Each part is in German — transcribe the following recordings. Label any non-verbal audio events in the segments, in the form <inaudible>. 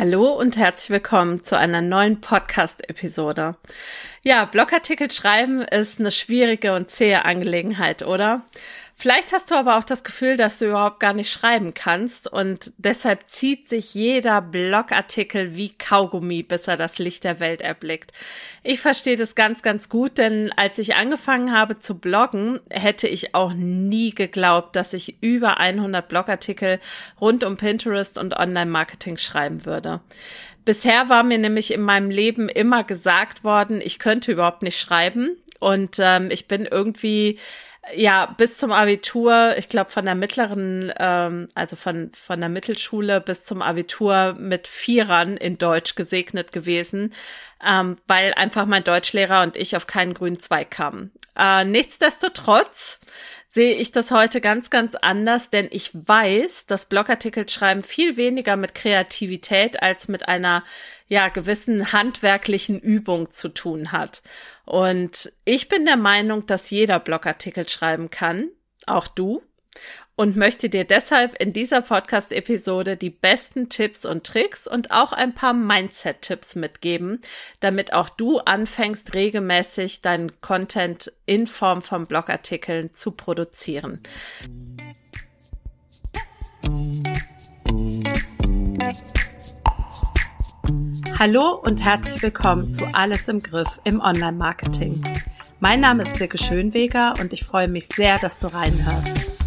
Hallo und herzlich willkommen zu einer neuen Podcast-Episode. Ja, Blogartikel schreiben ist eine schwierige und zähe Angelegenheit, oder? Vielleicht hast du aber auch das Gefühl, dass du überhaupt gar nicht schreiben kannst und deshalb zieht sich jeder Blogartikel wie Kaugummi, bis er das Licht der Welt erblickt. Ich verstehe das ganz, ganz gut, denn als ich angefangen habe zu bloggen, hätte ich auch nie geglaubt, dass ich über 100 Blogartikel rund um Pinterest und Online-Marketing schreiben würde. Bisher war mir nämlich in meinem Leben immer gesagt worden, ich könnte überhaupt nicht schreiben und ähm, ich bin irgendwie ja, bis zum Abitur, ich glaube von der mittleren, ähm, also von, von der Mittelschule bis zum Abitur mit Vierern in Deutsch gesegnet gewesen, ähm, weil einfach mein Deutschlehrer und ich auf keinen grünen Zweig kamen. Äh, nichtsdestotrotz sehe ich das heute ganz, ganz anders, denn ich weiß, dass Blogartikel schreiben viel weniger mit Kreativität als mit einer ja gewissen handwerklichen Übung zu tun hat. Und ich bin der Meinung, dass jeder Blogartikel schreiben kann, auch du und möchte dir deshalb in dieser Podcast-Episode die besten Tipps und Tricks und auch ein paar Mindset-Tipps mitgeben, damit auch du anfängst, regelmäßig deinen Content in Form von Blogartikeln zu produzieren. Hallo und herzlich willkommen zu Alles im Griff im Online-Marketing. Mein Name ist Silke Schönweger und ich freue mich sehr, dass du reinhörst.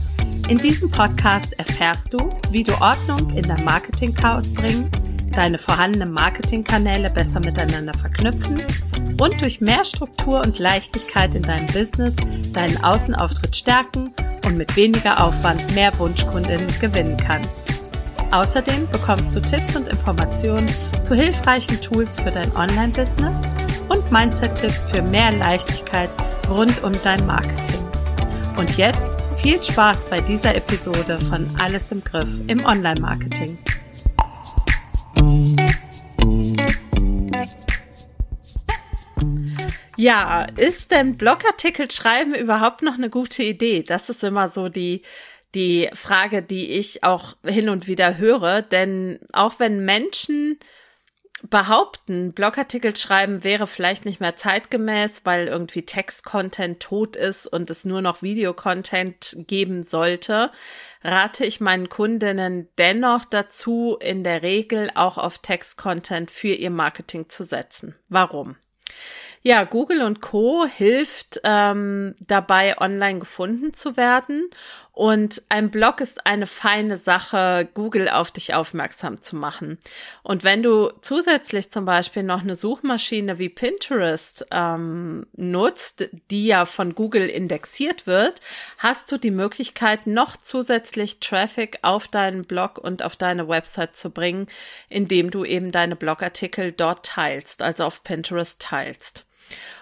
In diesem Podcast erfährst du, wie du Ordnung in dein Marketing-Chaos bringen, deine vorhandenen Marketingkanäle besser miteinander verknüpfen und durch mehr Struktur und Leichtigkeit in deinem Business deinen Außenauftritt stärken und mit weniger Aufwand mehr Wunschkundinnen gewinnen kannst. Außerdem bekommst du Tipps und Informationen zu hilfreichen Tools für dein Online-Business und Mindset-Tipps für mehr Leichtigkeit rund um dein Marketing. Und jetzt viel Spaß bei dieser Episode von Alles im Griff im Online-Marketing. Ja, ist denn Blogartikel schreiben überhaupt noch eine gute Idee? Das ist immer so die die Frage, die ich auch hin und wieder höre, denn auch wenn Menschen behaupten, Blogartikel schreiben wäre vielleicht nicht mehr zeitgemäß, weil irgendwie Text-Content tot ist und es nur noch Videocontent geben sollte, rate ich meinen Kundinnen dennoch dazu, in der Regel auch auf Text-Content für ihr Marketing zu setzen. Warum? Ja, Google und Co. hilft ähm, dabei, online gefunden zu werden. Und ein Blog ist eine feine Sache, Google auf dich aufmerksam zu machen. Und wenn du zusätzlich zum Beispiel noch eine Suchmaschine wie Pinterest ähm, nutzt, die ja von Google indexiert wird, hast du die Möglichkeit, noch zusätzlich Traffic auf deinen Blog und auf deine Website zu bringen, indem du eben deine Blogartikel dort teilst, also auf Pinterest teilst.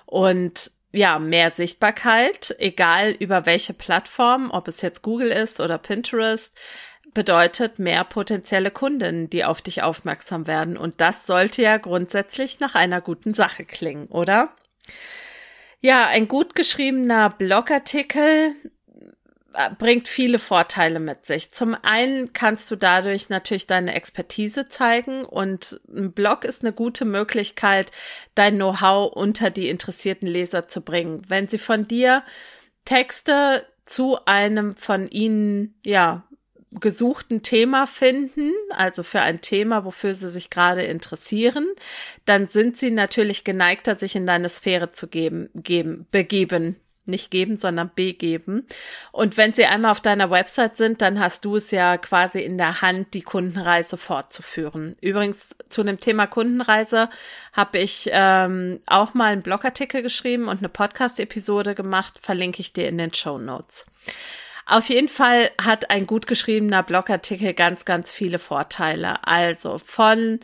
Und ja, mehr Sichtbarkeit, egal über welche Plattform, ob es jetzt Google ist oder Pinterest, bedeutet mehr potenzielle Kunden, die auf dich aufmerksam werden. Und das sollte ja grundsätzlich nach einer guten Sache klingen, oder? Ja, ein gut geschriebener Blogartikel bringt viele Vorteile mit sich. Zum einen kannst du dadurch natürlich deine Expertise zeigen und ein Blog ist eine gute Möglichkeit, dein Know-how unter die interessierten Leser zu bringen. Wenn sie von dir Texte zu einem von ihnen, ja, gesuchten Thema finden, also für ein Thema, wofür sie sich gerade interessieren, dann sind sie natürlich geneigter, sich in deine Sphäre zu geben, geben, begeben nicht geben, sondern begeben. Und wenn sie einmal auf deiner Website sind, dann hast du es ja quasi in der Hand, die Kundenreise fortzuführen. Übrigens zu dem Thema Kundenreise habe ich ähm, auch mal einen Blogartikel geschrieben und eine Podcast-Episode gemacht, verlinke ich dir in den Show Notes. Auf jeden Fall hat ein gut geschriebener Blogartikel ganz, ganz viele Vorteile. Also von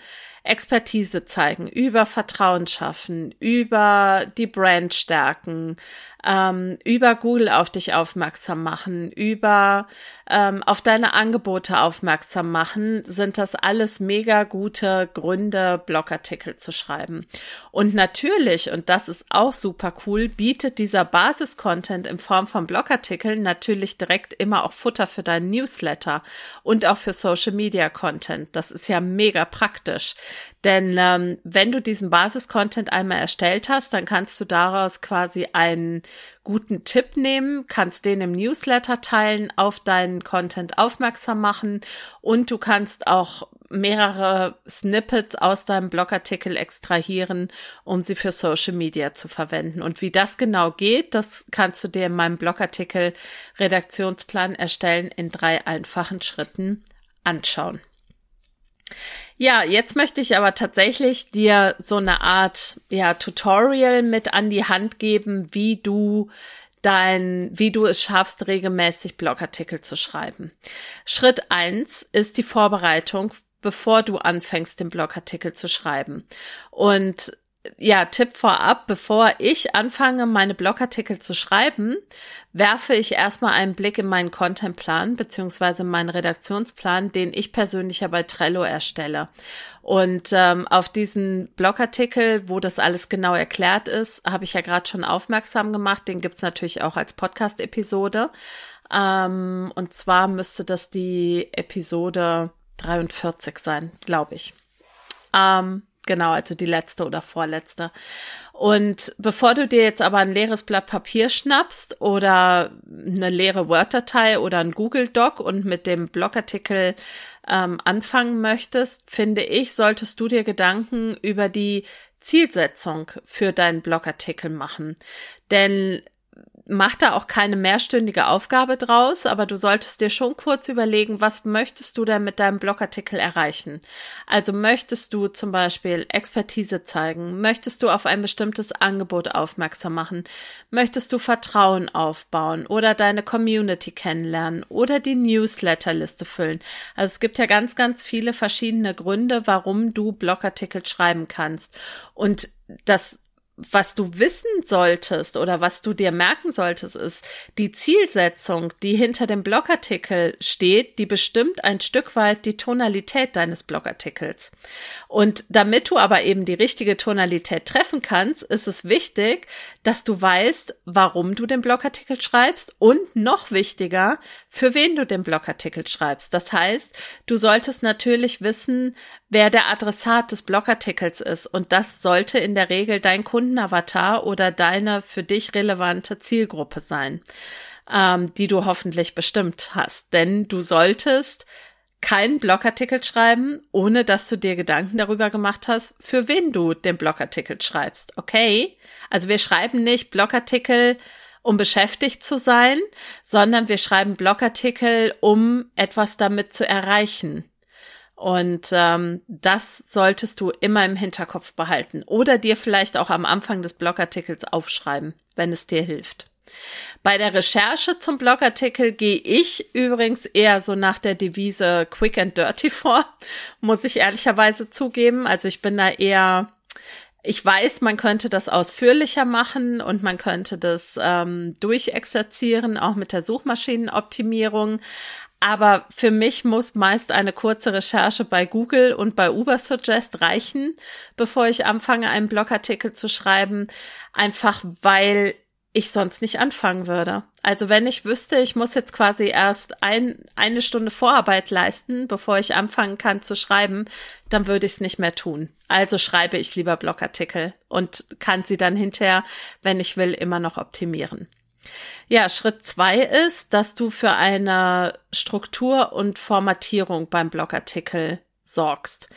Expertise zeigen, über Vertrauen schaffen, über die Brand stärken, ähm, über Google auf dich aufmerksam machen, über ähm, auf deine Angebote aufmerksam machen, sind das alles mega gute Gründe, Blogartikel zu schreiben. Und natürlich, und das ist auch super cool, bietet dieser Basis-Content in Form von Blogartikeln natürlich direkt immer auch Futter für deinen Newsletter und auch für Social Media Content. Das ist ja mega praktisch. Denn ähm, wenn du diesen Basis-Content einmal erstellt hast, dann kannst du daraus quasi einen guten Tipp nehmen, kannst den im Newsletter teilen, auf deinen Content aufmerksam machen und du kannst auch mehrere Snippets aus deinem Blogartikel extrahieren, um sie für Social Media zu verwenden. Und wie das genau geht, das kannst du dir in meinem Blogartikel Redaktionsplan erstellen in drei einfachen Schritten anschauen. Ja, jetzt möchte ich aber tatsächlich dir so eine Art ja, Tutorial mit an die Hand geben, wie du dein, wie du es schaffst, regelmäßig Blogartikel zu schreiben. Schritt eins ist die Vorbereitung, bevor du anfängst, den Blogartikel zu schreiben. Und ja, Tipp vorab, bevor ich anfange, meine Blogartikel zu schreiben, werfe ich erstmal einen Blick in meinen Contentplan beziehungsweise meinen Redaktionsplan, den ich persönlich ja bei Trello erstelle. Und ähm, auf diesen Blogartikel, wo das alles genau erklärt ist, habe ich ja gerade schon aufmerksam gemacht. Den gibt's natürlich auch als Podcast-Episode. Ähm, und zwar müsste das die Episode 43 sein, glaube ich. Ähm, Genau, also die letzte oder vorletzte. Und bevor du dir jetzt aber ein leeres Blatt Papier schnappst oder eine leere Word-Datei oder ein Google Doc und mit dem Blogartikel ähm, anfangen möchtest, finde ich, solltest du dir Gedanken über die Zielsetzung für deinen Blogartikel machen. Denn mach da auch keine mehrstündige Aufgabe draus, aber du solltest dir schon kurz überlegen, was möchtest du denn mit deinem Blogartikel erreichen? Also möchtest du zum Beispiel Expertise zeigen? Möchtest du auf ein bestimmtes Angebot aufmerksam machen? Möchtest du Vertrauen aufbauen oder deine Community kennenlernen oder die Newsletterliste füllen? Also es gibt ja ganz, ganz viele verschiedene Gründe, warum du Blogartikel schreiben kannst. Und das was du wissen solltest oder was du dir merken solltest, ist die Zielsetzung, die hinter dem Blogartikel steht, die bestimmt ein Stück weit die Tonalität deines Blogartikels. Und damit du aber eben die richtige Tonalität treffen kannst, ist es wichtig, dass du weißt, warum du den Blogartikel schreibst und noch wichtiger, für wen du den Blogartikel schreibst. Das heißt, du solltest natürlich wissen, wer der Adressat des Blogartikels ist und das sollte in der Regel dein Kunde Kundenavatar oder deine für dich relevante Zielgruppe sein, ähm, die du hoffentlich bestimmt hast. Denn du solltest keinen Blogartikel schreiben, ohne dass du dir Gedanken darüber gemacht hast, für wen du den Blogartikel schreibst. Okay? Also wir schreiben nicht Blogartikel, um beschäftigt zu sein, sondern wir schreiben Blogartikel, um etwas damit zu erreichen. Und ähm, das solltest du immer im Hinterkopf behalten oder dir vielleicht auch am Anfang des Blogartikels aufschreiben, wenn es dir hilft. Bei der Recherche zum Blogartikel gehe ich übrigens eher so nach der Devise Quick and Dirty <laughs> vor, muss ich ehrlicherweise zugeben. Also ich bin da eher, ich weiß, man könnte das ausführlicher machen und man könnte das ähm, durchexerzieren, auch mit der Suchmaschinenoptimierung. Aber für mich muss meist eine kurze Recherche bei Google und bei Ubersuggest reichen, bevor ich anfange, einen Blogartikel zu schreiben, einfach weil ich sonst nicht anfangen würde. Also wenn ich wüsste, ich muss jetzt quasi erst ein, eine Stunde Vorarbeit leisten, bevor ich anfangen kann zu schreiben, dann würde ich es nicht mehr tun. Also schreibe ich lieber Blogartikel und kann sie dann hinterher, wenn ich will, immer noch optimieren. Ja, Schritt zwei ist, dass du für eine Struktur und Formatierung beim Blogartikel sorgst.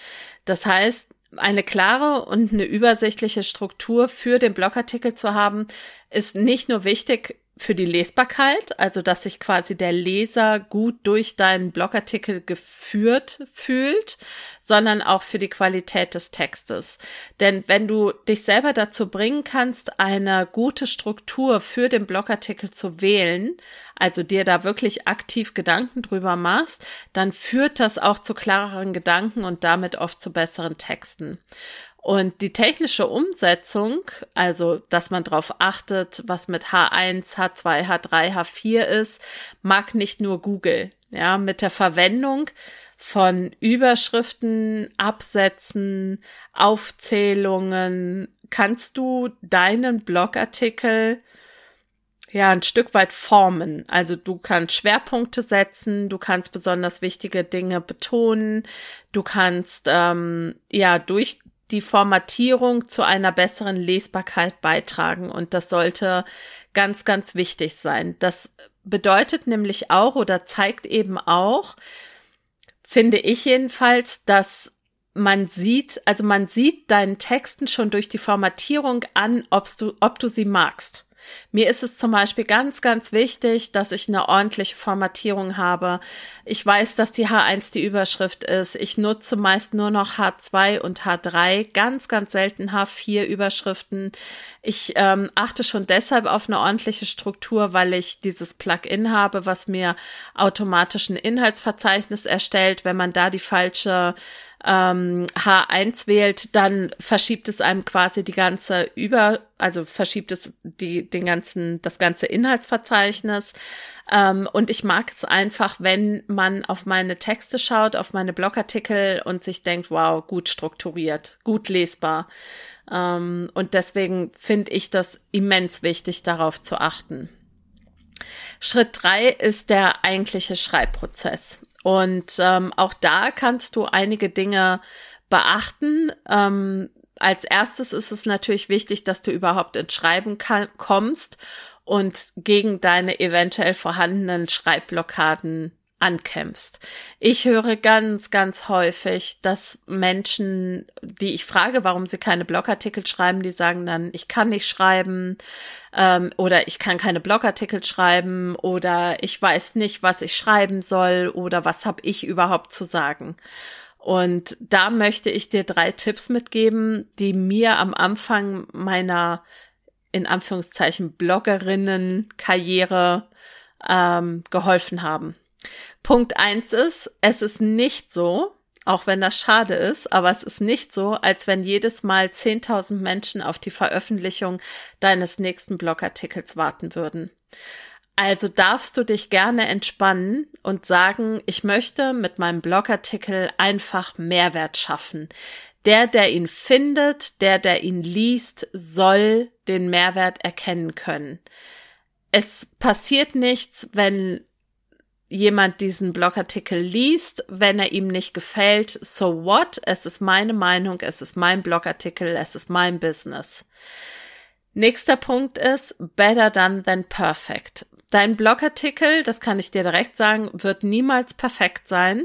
Das heißt, eine klare und eine übersichtliche Struktur für den Blogartikel zu haben, ist nicht nur wichtig für die Lesbarkeit, also dass sich quasi der Leser gut durch deinen Blogartikel geführt fühlt, sondern auch für die Qualität des Textes. Denn wenn du dich selber dazu bringen kannst, eine gute Struktur für den Blogartikel zu wählen, also dir da wirklich aktiv Gedanken drüber machst, dann führt das auch zu klareren Gedanken und damit oft zu besseren Texten. Und die technische Umsetzung, also dass man darauf achtet, was mit H1, H2, H3, H4 ist, mag nicht nur Google. Ja, mit der Verwendung von Überschriften, Absätzen, Aufzählungen kannst du deinen Blogartikel ja ein Stück weit formen. Also du kannst Schwerpunkte setzen, du kannst besonders wichtige Dinge betonen, du kannst ähm, ja durch die Formatierung zu einer besseren Lesbarkeit beitragen. Und das sollte ganz, ganz wichtig sein. Das bedeutet nämlich auch oder zeigt eben auch, finde ich jedenfalls, dass man sieht, also man sieht deinen Texten schon durch die Formatierung an, obst du, ob du sie magst. Mir ist es zum Beispiel ganz, ganz wichtig, dass ich eine ordentliche Formatierung habe. Ich weiß, dass die H1 die Überschrift ist. Ich nutze meist nur noch H2 und H3, ganz, ganz selten H4 Überschriften. Ich ähm, achte schon deshalb auf eine ordentliche Struktur, weil ich dieses Plugin habe, was mir automatisch ein Inhaltsverzeichnis erstellt. Wenn man da die falsche ähm, H1 wählt, dann verschiebt es einem quasi die ganze über, also verschiebt es die, den ganzen, das ganze Inhaltsverzeichnis. Ähm, und ich mag es einfach, wenn man auf meine Texte schaut, auf meine Blogartikel und sich denkt, wow, gut strukturiert, gut lesbar. Ähm, und deswegen finde ich das immens wichtig, darauf zu achten. Schritt drei ist der eigentliche Schreibprozess. Und ähm, auch da kannst du einige Dinge beachten. Ähm, als erstes ist es natürlich wichtig, dass du überhaupt ins Schreiben kommst und gegen deine eventuell vorhandenen Schreibblockaden ankämpfst. Ich höre ganz, ganz häufig, dass Menschen, die ich frage, warum sie keine Blogartikel schreiben, die sagen dann, ich kann nicht schreiben ähm, oder ich kann keine Blogartikel schreiben oder ich weiß nicht, was ich schreiben soll oder was habe ich überhaupt zu sagen. Und da möchte ich dir drei Tipps mitgeben, die mir am Anfang meiner in Anführungszeichen Bloggerinnen-Karriere ähm, geholfen haben. Punkt eins ist, es ist nicht so, auch wenn das schade ist, aber es ist nicht so, als wenn jedes Mal 10.000 Menschen auf die Veröffentlichung deines nächsten Blogartikels warten würden. Also darfst du dich gerne entspannen und sagen, ich möchte mit meinem Blogartikel einfach Mehrwert schaffen. Der, der ihn findet, der, der ihn liest, soll den Mehrwert erkennen können. Es passiert nichts, wenn jemand diesen Blogartikel liest, wenn er ihm nicht gefällt, so what? Es ist meine Meinung, es ist mein Blogartikel, es ist mein Business. Nächster Punkt ist better done than perfect. Dein Blogartikel, das kann ich dir direkt sagen, wird niemals perfekt sein.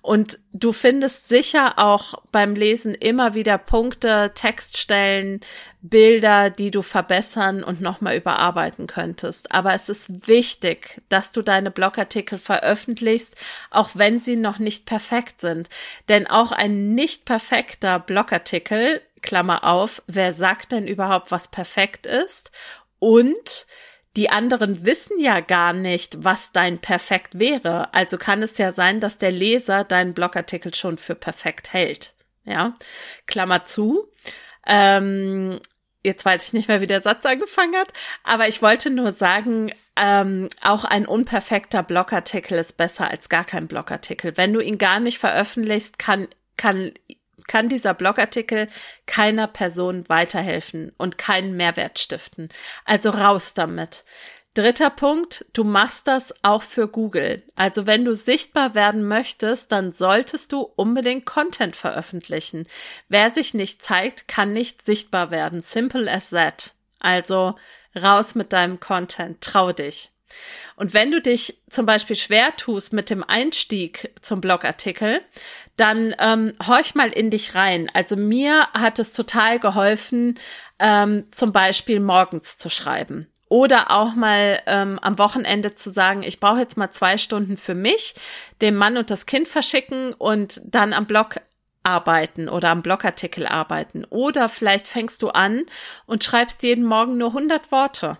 Und du findest sicher auch beim Lesen immer wieder Punkte, Textstellen, Bilder, die du verbessern und nochmal überarbeiten könntest. Aber es ist wichtig, dass du deine Blogartikel veröffentlichst, auch wenn sie noch nicht perfekt sind. Denn auch ein nicht perfekter Blogartikel, Klammer auf, wer sagt denn überhaupt, was perfekt ist? Und die anderen wissen ja gar nicht, was dein perfekt wäre. Also kann es ja sein, dass der Leser deinen Blogartikel schon für perfekt hält. Ja, Klammer zu. Ähm, jetzt weiß ich nicht mehr, wie der Satz angefangen hat, aber ich wollte nur sagen, ähm, auch ein unperfekter Blogartikel ist besser als gar kein Blogartikel. Wenn du ihn gar nicht veröffentlichst, kann, kann kann dieser Blogartikel keiner Person weiterhelfen und keinen Mehrwert stiften. Also raus damit. Dritter Punkt, du machst das auch für Google. Also wenn du sichtbar werden möchtest, dann solltest du unbedingt Content veröffentlichen. Wer sich nicht zeigt, kann nicht sichtbar werden. Simple as that. Also raus mit deinem Content. Trau dich. Und wenn du dich zum Beispiel schwer tust mit dem Einstieg zum Blogartikel, dann ähm, horch mal in dich rein. Also mir hat es total geholfen, ähm, zum Beispiel morgens zu schreiben oder auch mal ähm, am Wochenende zu sagen, ich brauche jetzt mal zwei Stunden für mich, dem Mann und das Kind verschicken und dann am Blog arbeiten oder am Blogartikel arbeiten. Oder vielleicht fängst du an und schreibst jeden Morgen nur 100 Worte.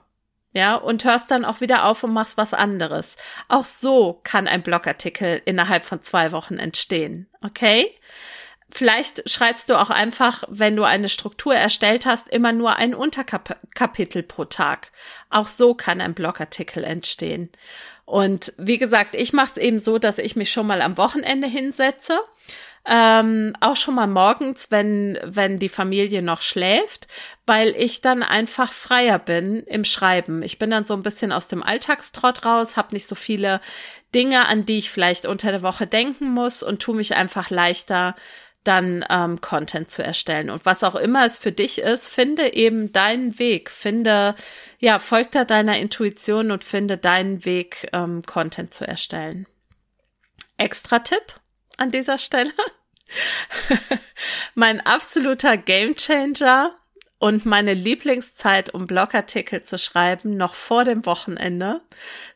Ja, und hörst dann auch wieder auf und machst was anderes. Auch so kann ein Blogartikel innerhalb von zwei Wochen entstehen. Okay? Vielleicht schreibst du auch einfach, wenn du eine Struktur erstellt hast, immer nur ein Unterkapitel pro Tag. Auch so kann ein Blogartikel entstehen. Und wie gesagt, ich mache es eben so, dass ich mich schon mal am Wochenende hinsetze ähm, auch schon mal morgens, wenn, wenn die Familie noch schläft, weil ich dann einfach freier bin im Schreiben. Ich bin dann so ein bisschen aus dem Alltagstrott raus, habe nicht so viele Dinge, an die ich vielleicht unter der Woche denken muss und tu mich einfach leichter dann ähm, Content zu erstellen. Und was auch immer es für dich ist, finde eben deinen Weg. Finde, ja, folg da deiner Intuition und finde deinen Weg, ähm, Content zu erstellen. Extra Tipp an dieser Stelle. <laughs> mein absoluter Gamechanger und meine Lieblingszeit, um Blogartikel zu schreiben, noch vor dem Wochenende,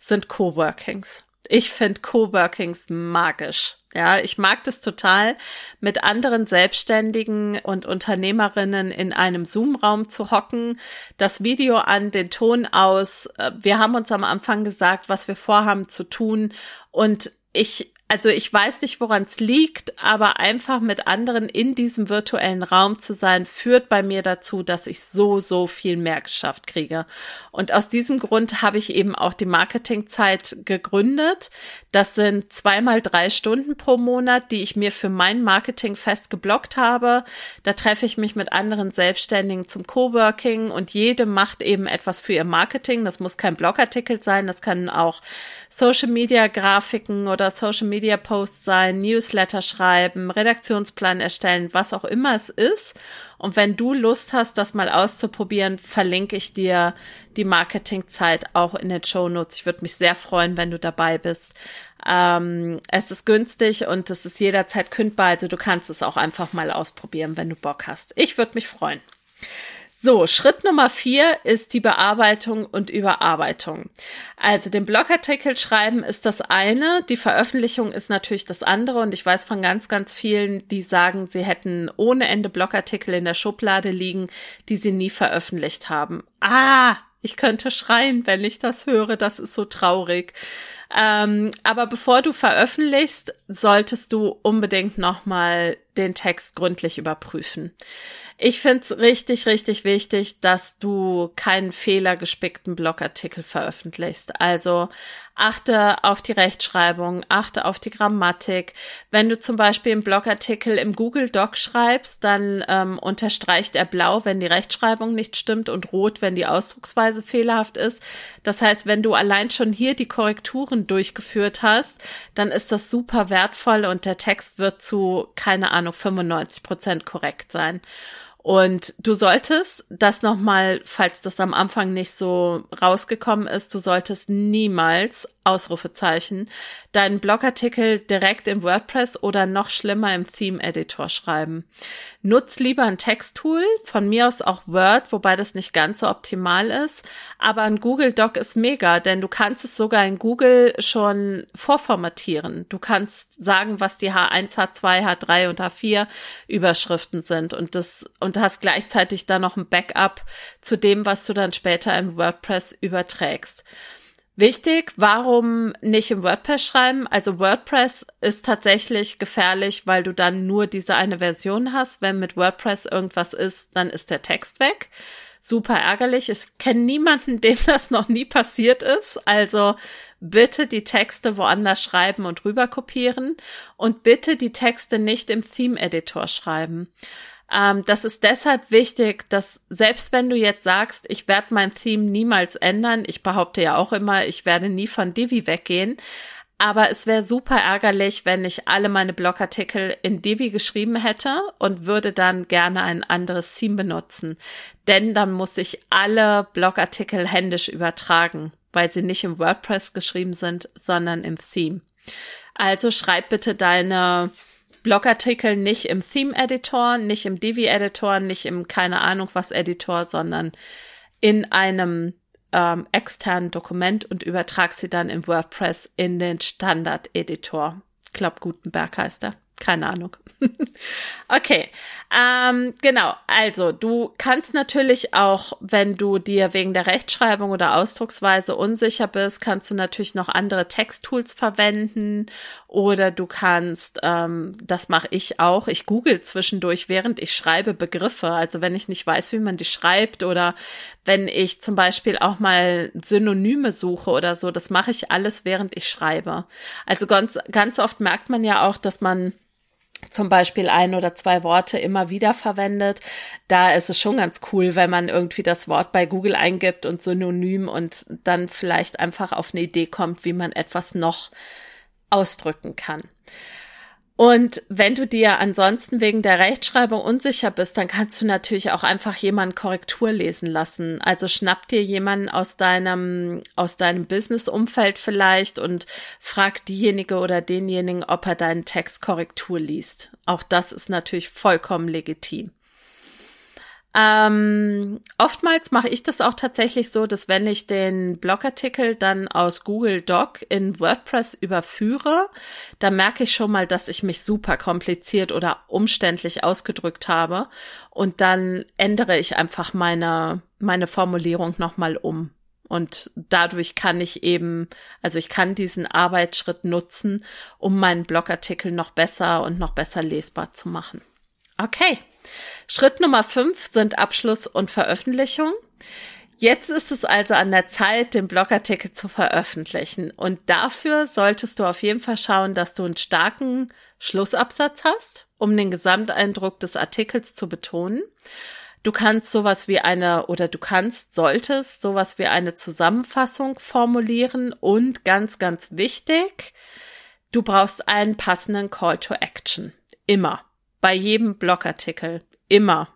sind Coworkings. Ich finde Coworkings magisch. Ja, ich mag das total, mit anderen Selbstständigen und Unternehmerinnen in einem Zoom-Raum zu hocken, das Video an, den Ton aus. Wir haben uns am Anfang gesagt, was wir vorhaben zu tun. Und ich also ich weiß nicht, woran es liegt, aber einfach mit anderen in diesem virtuellen Raum zu sein, führt bei mir dazu, dass ich so, so viel mehr geschafft kriege. Und aus diesem Grund habe ich eben auch die Marketingzeit gegründet. Das sind zweimal drei Stunden pro Monat, die ich mir für mein Marketing fest geblockt habe. Da treffe ich mich mit anderen Selbstständigen zum Coworking und jede macht eben etwas für ihr Marketing. Das muss kein Blogartikel sein, das kann auch Social Media Grafiken oder Social Media Media Posts sein, Newsletter schreiben, Redaktionsplan erstellen, was auch immer es ist. Und wenn du Lust hast, das mal auszuprobieren, verlinke ich dir die Marketingzeit auch in den Show Notes. Ich würde mich sehr freuen, wenn du dabei bist. Ähm, es ist günstig und es ist jederzeit kündbar, also du kannst es auch einfach mal ausprobieren, wenn du Bock hast. Ich würde mich freuen. So, Schritt Nummer vier ist die Bearbeitung und Überarbeitung. Also den Blogartikel schreiben ist das eine, die Veröffentlichung ist natürlich das andere und ich weiß von ganz, ganz vielen, die sagen, sie hätten ohne Ende Blogartikel in der Schublade liegen, die sie nie veröffentlicht haben. Ah, ich könnte schreien, wenn ich das höre, das ist so traurig. Ähm, aber bevor du veröffentlichst, solltest du unbedingt nochmal den Text gründlich überprüfen. Ich find's richtig, richtig wichtig, dass du keinen fehlergespickten Blogartikel veröffentlichst. Also achte auf die Rechtschreibung, achte auf die Grammatik. Wenn du zum Beispiel einen Blogartikel im Google Doc schreibst, dann ähm, unterstreicht er blau, wenn die Rechtschreibung nicht stimmt und rot, wenn die Ausdrucksweise fehlerhaft ist. Das heißt, wenn du allein schon hier die Korrekturen durchgeführt hast, dann ist das super wertvoll und der Text wird zu, keine Ahnung, 95 Prozent korrekt sein. Und du solltest das nochmal, falls das am Anfang nicht so rausgekommen ist, du solltest niemals Ausrufezeichen, deinen Blogartikel direkt in WordPress oder noch schlimmer im Theme-Editor schreiben. Nutz lieber ein Texttool, von mir aus auch Word, wobei das nicht ganz so optimal ist, aber ein Google Doc ist mega, denn du kannst es sogar in Google schon vorformatieren. Du kannst sagen, was die H1, H2, H3 und H4 Überschriften sind und das, und hast gleichzeitig dann noch ein Backup zu dem, was du dann später in WordPress überträgst. Wichtig, warum nicht im WordPress schreiben? Also WordPress ist tatsächlich gefährlich, weil du dann nur diese eine Version hast. Wenn mit WordPress irgendwas ist, dann ist der Text weg. Super ärgerlich. Ich kenne niemanden, <laughs> dem das noch nie passiert ist. Also bitte die Texte woanders schreiben und rüber kopieren und bitte die Texte nicht im Theme-Editor schreiben. Ähm, das ist deshalb wichtig, dass selbst wenn du jetzt sagst, ich werde mein Theme niemals ändern, ich behaupte ja auch immer, ich werde nie von Divi weggehen, aber es wäre super ärgerlich, wenn ich alle meine Blogartikel in Divi geschrieben hätte und würde dann gerne ein anderes Theme benutzen. Denn dann muss ich alle Blogartikel händisch übertragen, weil sie nicht im WordPress geschrieben sind, sondern im Theme. Also schreib bitte deine Blogartikel nicht im Theme-Editor, nicht im Divi-Editor, nicht im keine Ahnung was Editor, sondern in einem ähm, externen Dokument und übertrag sie dann in WordPress in den Standard-Editor. Ich glaube, Gutenberg heißt er. Keine Ahnung. <laughs> okay, ähm, genau. Also du kannst natürlich auch, wenn du dir wegen der Rechtschreibung oder Ausdrucksweise unsicher bist, kannst du natürlich noch andere Texttools verwenden oder du kannst, ähm, das mache ich auch, ich google zwischendurch, während ich schreibe, Begriffe. Also wenn ich nicht weiß, wie man die schreibt oder wenn ich zum Beispiel auch mal Synonyme suche oder so, das mache ich alles, während ich schreibe. Also ganz, ganz oft merkt man ja auch, dass man zum Beispiel ein oder zwei Worte immer wieder verwendet, da ist es schon ganz cool, wenn man irgendwie das Wort bei Google eingibt und synonym und dann vielleicht einfach auf eine Idee kommt, wie man etwas noch ausdrücken kann. Und wenn du dir ansonsten wegen der Rechtschreibung unsicher bist, dann kannst du natürlich auch einfach jemanden Korrektur lesen lassen. Also schnapp dir jemanden aus deinem, aus deinem Business-Umfeld vielleicht und frag diejenige oder denjenigen, ob er deinen Text Korrektur liest. Auch das ist natürlich vollkommen legitim. Ähm, oftmals mache ich das auch tatsächlich so, dass wenn ich den Blogartikel dann aus Google Doc in WordPress überführe, dann merke ich schon mal, dass ich mich super kompliziert oder umständlich ausgedrückt habe und dann ändere ich einfach meine, meine Formulierung nochmal um. Und dadurch kann ich eben, also ich kann diesen Arbeitsschritt nutzen, um meinen Blogartikel noch besser und noch besser lesbar zu machen. Okay. Schritt Nummer fünf sind Abschluss und Veröffentlichung. Jetzt ist es also an der Zeit, den Blogartikel zu veröffentlichen. Und dafür solltest du auf jeden Fall schauen, dass du einen starken Schlussabsatz hast, um den Gesamteindruck des Artikels zu betonen. Du kannst sowas wie eine oder du kannst, solltest sowas wie eine Zusammenfassung formulieren und ganz, ganz wichtig, du brauchst einen passenden Call to Action. Immer. Bei jedem Blogartikel. Immer.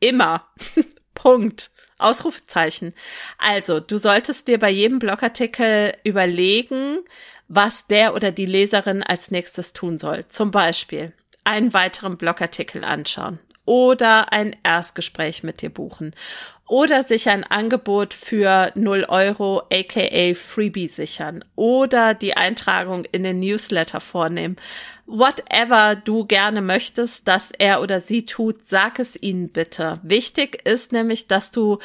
Immer. <laughs> Punkt. Ausrufezeichen. Also, du solltest dir bei jedem Blogartikel überlegen, was der oder die Leserin als nächstes tun soll. Zum Beispiel einen weiteren Blogartikel anschauen oder ein Erstgespräch mit dir buchen oder sich ein Angebot für 0 Euro aka Freebie sichern oder die Eintragung in den Newsletter vornehmen. Whatever du gerne möchtest, dass er oder sie tut, sag es ihnen bitte. Wichtig ist nämlich, dass du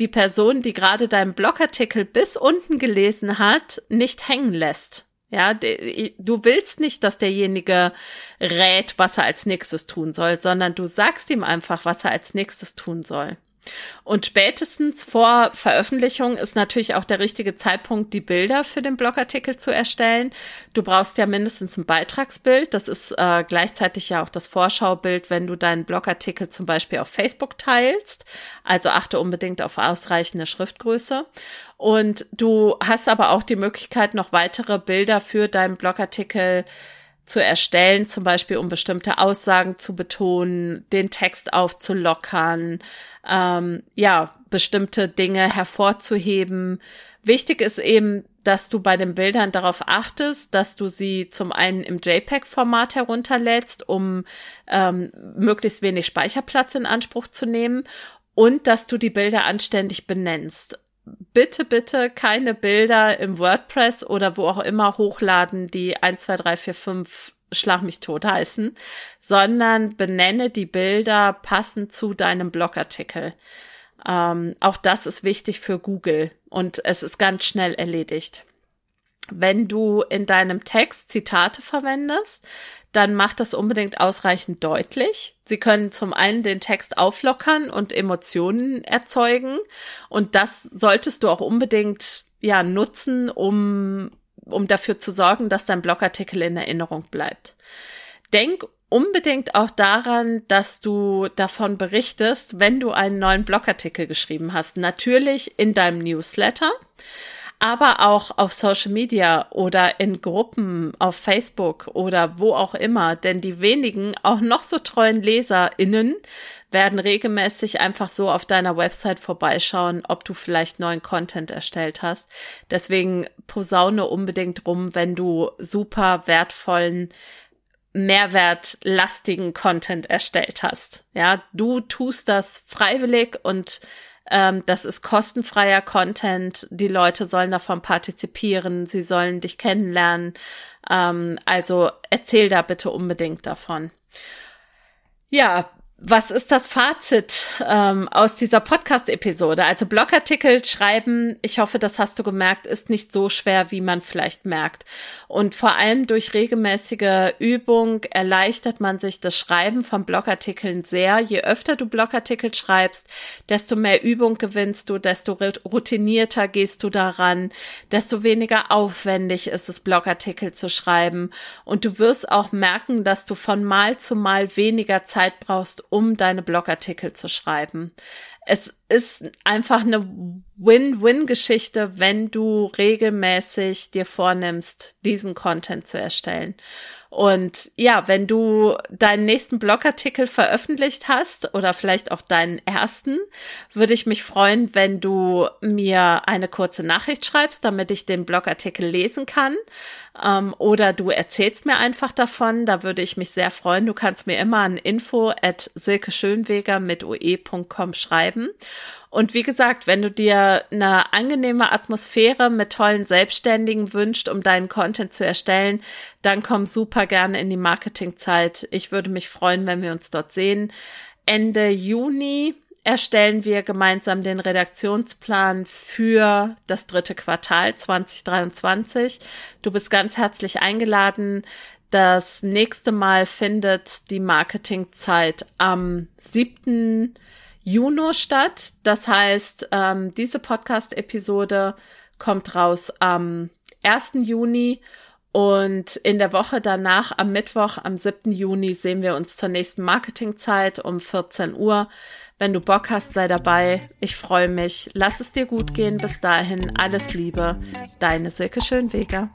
die Person, die gerade deinen Blogartikel bis unten gelesen hat, nicht hängen lässt. Ja, du willst nicht, dass derjenige rät, was er als nächstes tun soll, sondern du sagst ihm einfach, was er als nächstes tun soll. Und spätestens vor Veröffentlichung ist natürlich auch der richtige Zeitpunkt, die Bilder für den Blogartikel zu erstellen. Du brauchst ja mindestens ein Beitragsbild. Das ist äh, gleichzeitig ja auch das Vorschaubild, wenn du deinen Blogartikel zum Beispiel auf Facebook teilst. Also achte unbedingt auf ausreichende Schriftgröße. Und du hast aber auch die Möglichkeit, noch weitere Bilder für deinen Blogartikel zu erstellen, zum Beispiel um bestimmte Aussagen zu betonen, den Text aufzulockern, ähm, ja, bestimmte Dinge hervorzuheben. Wichtig ist eben, dass du bei den Bildern darauf achtest, dass du sie zum einen im JPEG-Format herunterlädst, um ähm, möglichst wenig Speicherplatz in Anspruch zu nehmen und dass du die Bilder anständig benennst bitte, bitte keine Bilder im WordPress oder wo auch immer hochladen, die 1, 2, 3, 4, 5 Schlag mich tot heißen, sondern benenne die Bilder passend zu deinem Blogartikel. Ähm, auch das ist wichtig für Google und es ist ganz schnell erledigt. Wenn du in deinem Text Zitate verwendest, dann macht das unbedingt ausreichend deutlich. Sie können zum einen den Text auflockern und Emotionen erzeugen. Und das solltest du auch unbedingt ja nutzen, um, um dafür zu sorgen, dass dein Blogartikel in Erinnerung bleibt. Denk unbedingt auch daran, dass du davon berichtest, wenn du einen neuen Blogartikel geschrieben hast. Natürlich in deinem Newsletter aber auch auf Social Media oder in Gruppen auf Facebook oder wo auch immer. Denn die wenigen, auch noch so treuen LeserInnen, werden regelmäßig einfach so auf deiner Website vorbeischauen, ob du vielleicht neuen Content erstellt hast. Deswegen posaune unbedingt rum, wenn du super wertvollen mehrwertlastigen Content erstellt hast. Ja, du tust das freiwillig und Ähm, das ist kostenfreier Content. Die Leute sollen davon partizipieren. Sie sollen dich kennenlernen. Ähm, also erzähl da bitte unbedingt davon. Ja, was ist das Fazit ähm, aus dieser Podcast-Episode? Also Blogartikel schreiben, ich hoffe, das hast du gemerkt, ist nicht so schwer, wie man vielleicht merkt. Und vor allem durch regelmäßige Übung erleichtert man sich das Schreiben von Blogartikeln sehr. Je öfter du Blogartikel schreibst, desto mehr Übung gewinnst du, desto routinierter gehst du daran, desto weniger aufwendig ist es, Blogartikel zu schreiben. Und du wirst auch merken, dass du von Mal zu Mal weniger Zeit brauchst, um deine Blogartikel zu schreiben. Es ist einfach eine Win-Win-Geschichte, wenn du regelmäßig dir vornimmst, diesen Content zu erstellen. Und ja, wenn du deinen nächsten Blogartikel veröffentlicht hast oder vielleicht auch deinen ersten, würde ich mich freuen, wenn du mir eine kurze Nachricht schreibst, damit ich den Blogartikel lesen kann. Ähm, oder du erzählst mir einfach davon. Da würde ich mich sehr freuen. Du kannst mir immer an info at silkeschönweger mit ue.com schreiben. Und wie gesagt, wenn du dir eine angenehme Atmosphäre mit tollen Selbstständigen wünscht, um deinen Content zu erstellen, dann komm super gerne in die Marketingzeit. Ich würde mich freuen, wenn wir uns dort sehen. Ende Juni erstellen wir gemeinsam den Redaktionsplan für das dritte Quartal 2023. Du bist ganz herzlich eingeladen. Das nächste Mal findet die Marketingzeit am 7. Juni statt. Das heißt, ähm, diese Podcast-Episode kommt raus am 1. Juni und in der Woche danach, am Mittwoch, am 7. Juni, sehen wir uns zur nächsten Marketingzeit um 14 Uhr. Wenn du Bock hast, sei dabei. Ich freue mich. Lass es dir gut gehen. Bis dahin, alles Liebe. Deine Silke Schönweger.